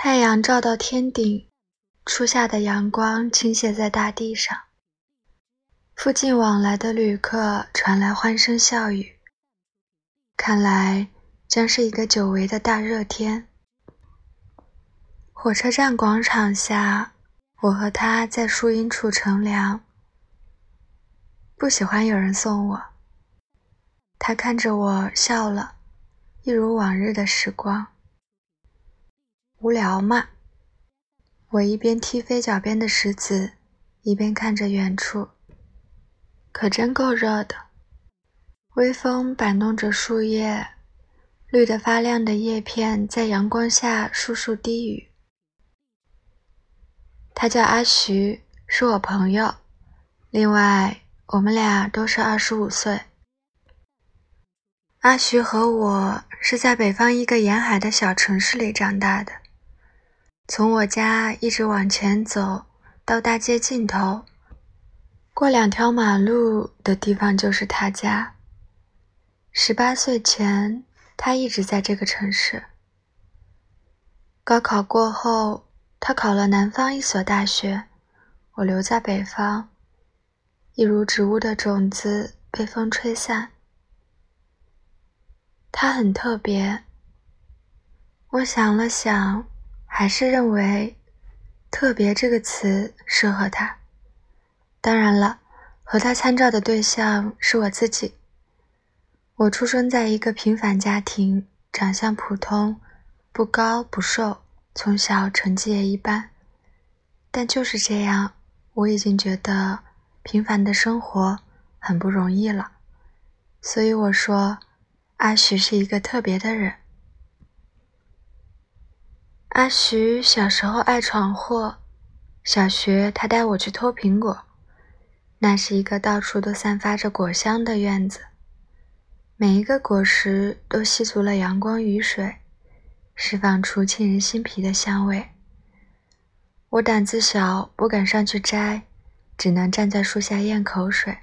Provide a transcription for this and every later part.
太阳照到天顶，初夏的阳光倾泻在大地上。附近往来的旅客传来欢声笑语，看来将是一个久违的大热天。火车站广场下，我和他在树荫处乘凉。不喜欢有人送我。他看着我笑了，一如往日的时光。无聊嘛。我一边踢飞脚边的石子，一边看着远处。可真够热的。微风摆弄着树叶，绿得发亮的叶片在阳光下簌簌低语。他叫阿徐，是我朋友。另外，我们俩都是二十五岁。阿徐和我是在北方一个沿海的小城市里长大的。从我家一直往前走，到大街尽头，过两条马路的地方就是他家。十八岁前，他一直在这个城市。高考过后，他考了南方一所大学，我留在北方，一如植物的种子被风吹散。他很特别，我想了想。还是认为“特别”这个词适合他。当然了，和他参照的对象是我自己。我出生在一个平凡家庭，长相普通，不高不瘦，从小成绩也一般。但就是这样，我已经觉得平凡的生活很不容易了。所以我说，阿许是一个特别的人。阿徐小时候爱闯祸，小学他带我去偷苹果。那是一个到处都散发着果香的院子，每一个果实都吸足了阳光雨水，释放出沁人心脾的香味。我胆子小，不敢上去摘，只能站在树下咽口水。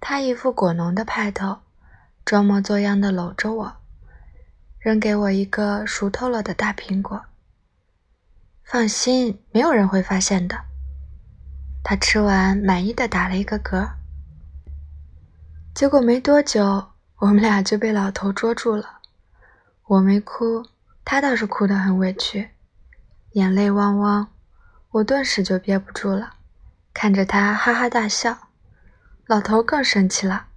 他一副果农的派头，装模作样的搂着我。扔给我一个熟透了的大苹果。放心，没有人会发现的。他吃完，满意的打了一个嗝。结果没多久，我们俩就被老头捉住了。我没哭，他倒是哭得很委屈，眼泪汪汪。我顿时就憋不住了，看着他哈哈大笑。老头更生气了。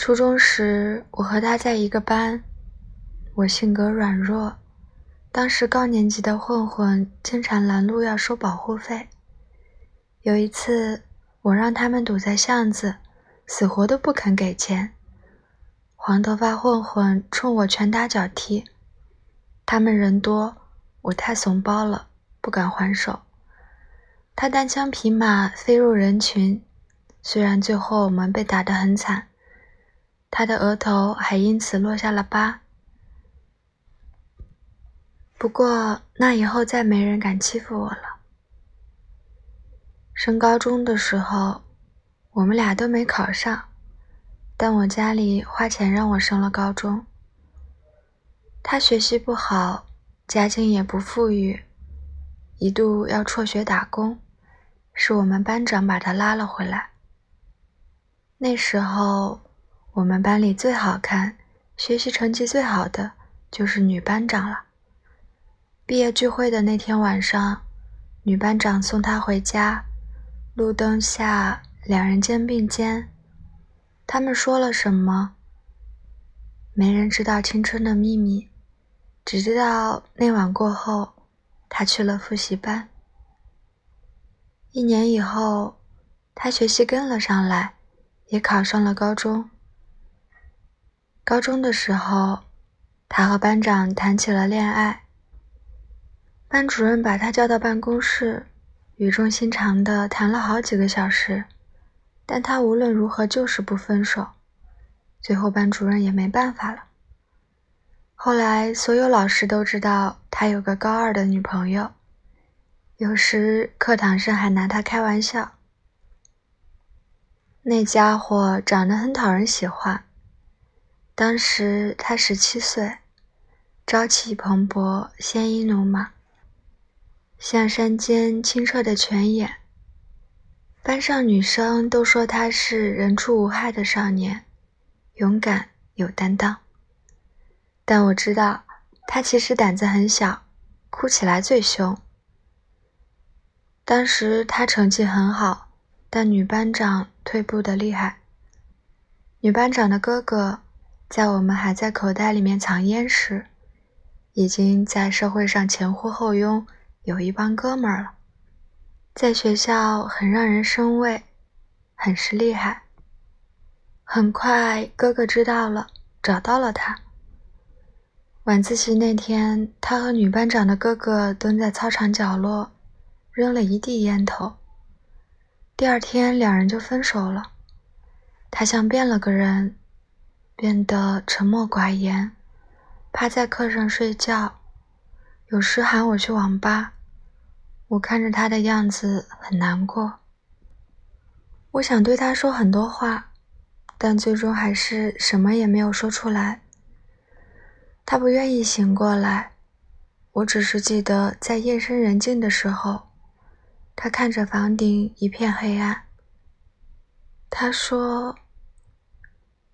初中时，我和他在一个班。我性格软弱，当时高年级的混混经常拦路要收保护费。有一次，我让他们堵在巷子，死活都不肯给钱。黄头发混混冲我拳打脚踢，他们人多，我太怂包了，不敢还手。他单枪匹马飞入人群，虽然最后我们被打得很惨。他的额头还因此落下了疤。不过那以后再没人敢欺负我了。升高中的时候，我们俩都没考上，但我家里花钱让我升了高中。他学习不好，家境也不富裕，一度要辍学打工，是我们班长把他拉了回来。那时候。我们班里最好看、学习成绩最好的就是女班长了。毕业聚会的那天晚上，女班长送她回家，路灯下，两人肩并肩。他们说了什么？没人知道青春的秘密，只知道那晚过后，她去了复习班。一年以后，她学习跟了上来，也考上了高中。高中的时候，他和班长谈起了恋爱。班主任把他叫到办公室，语重心长地谈了好几个小时，但他无论如何就是不分手。最后班主任也没办法了。后来所有老师都知道他有个高二的女朋友，有时课堂上还拿他开玩笑。那家伙长得很讨人喜欢。当时他十七岁，朝气蓬勃，鲜衣怒马，像山间清澈的泉眼。班上女生都说他是人畜无害的少年，勇敢有担当。但我知道，他其实胆子很小，哭起来最凶。当时他成绩很好，但女班长退步的厉害。女班长的哥哥，在我们还在口袋里面藏烟时，已经在社会上前呼后拥，有一帮哥们儿了，在学校很让人生畏，很是厉害。很快，哥哥知道了，找到了他。晚自习那天，他和女班长的哥哥蹲在操场角落，扔了一地烟头。第二天，两人就分手了。他像变了个人，变得沉默寡言，趴在课上睡觉，有时喊我去网吧。我看着他的样子很难过，我想对他说很多话，但最终还是什么也没有说出来。他不愿意醒过来，我只是记得在夜深人静的时候，他看着房顶一片黑暗。他说：“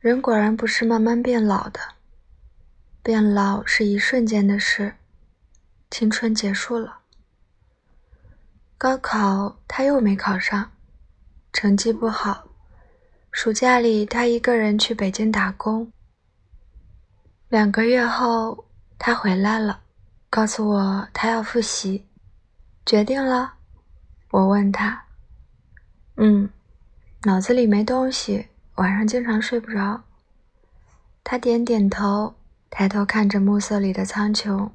人果然不是慢慢变老的，变老是一瞬间的事，青春结束了。”高考他又没考上，成绩不好。暑假里，他一个人去北京打工。两个月后，他回来了，告诉我他要复习。决定了？我问他。嗯。脑子里没东西，晚上经常睡不着。他点点头，抬头看着暮色里的苍穹，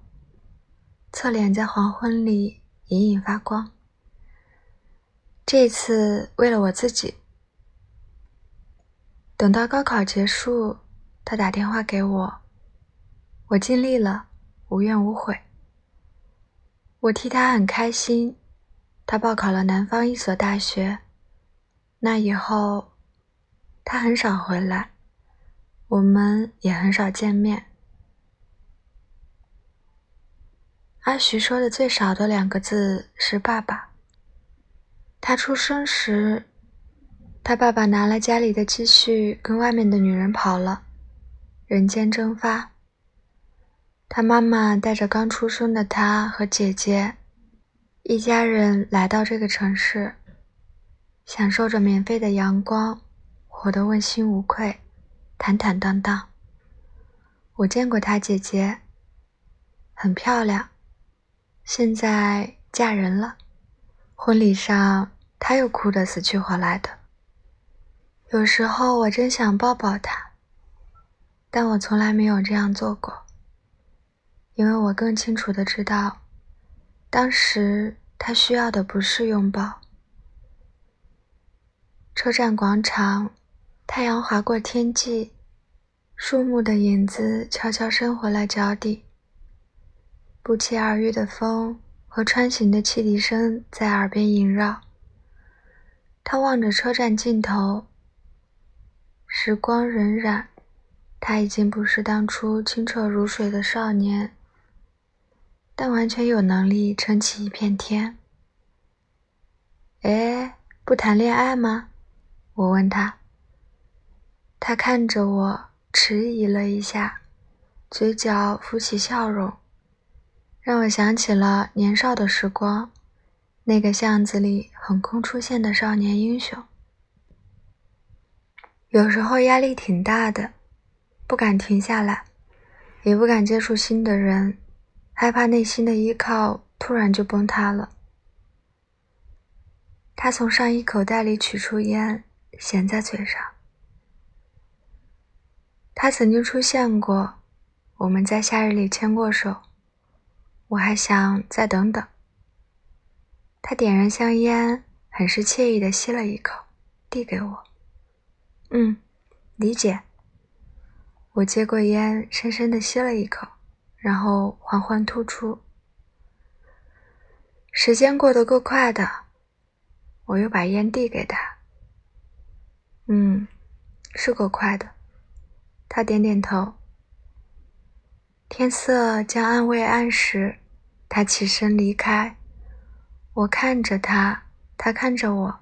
侧脸在黄昏里隐隐发光。这次为了我自己。等到高考结束，他打电话给我，我尽力了，无怨无悔。我替他很开心，他报考了南方一所大学。那以后，他很少回来，我们也很少见面。阿徐说的最少的两个字是“爸爸”。他出生时，他爸爸拿了家里的积蓄，跟外面的女人跑了，人间蒸发。他妈妈带着刚出生的他和姐姐，一家人来到这个城市。享受着免费的阳光，活得问心无愧，坦坦荡荡。我见过她姐姐，很漂亮，现在嫁人了。婚礼上，她又哭得死去活来的。有时候我真想抱抱她，但我从来没有这样做过，因为我更清楚的知道，当时她需要的不是拥抱。车站广场，太阳划过天际，树木的影子悄悄伸回了脚底。不期而遇的风和穿行的汽笛声在耳边萦绕。他望着车站尽头，时光荏苒，他已经不是当初清澈如水的少年，但完全有能力撑起一片天。哎，不谈恋爱吗？我问他，他看着我，迟疑了一下，嘴角浮起笑容，让我想起了年少的时光，那个巷子里横空出现的少年英雄。有时候压力挺大的，不敢停下来，也不敢接触新的人，害怕内心的依靠突然就崩塌了。他从上衣口袋里取出烟。衔在嘴上。他曾经出现过，我们在夏日里牵过手。我还想再等等。他点燃香烟，很是惬意的吸了一口，递给我。嗯，理解。我接过烟，深深的吸了一口，然后缓缓吐出。时间过得够快的，我又把烟递给他。嗯，是够快的。他点点头。天色将暗未暗时，他起身离开。我看着他，他看着我，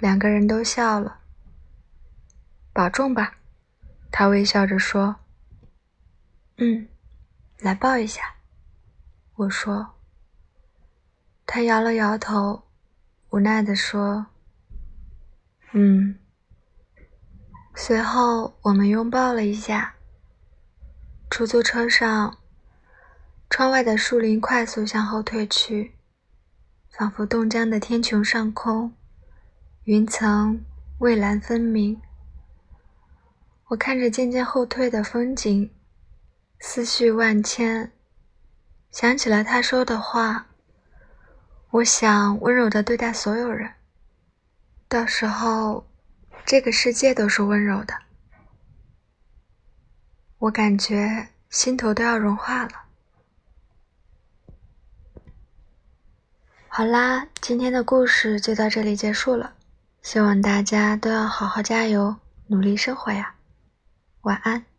两个人都笑了。保重吧，他微笑着说。嗯，来抱一下，我说。他摇了摇头，无奈地说：“嗯。”随后我们拥抱了一下。出租车上，窗外的树林快速向后退去，仿佛冻僵的天穹上空，云层蔚蓝分明。我看着渐渐后退的风景，思绪万千，想起了他说的话：“我想温柔的对待所有人，到时候，这个世界都是温柔的。”我感觉心头都要融化了。好啦，今天的故事就到这里结束了，希望大家都要好好加油，努力生活呀。晚安。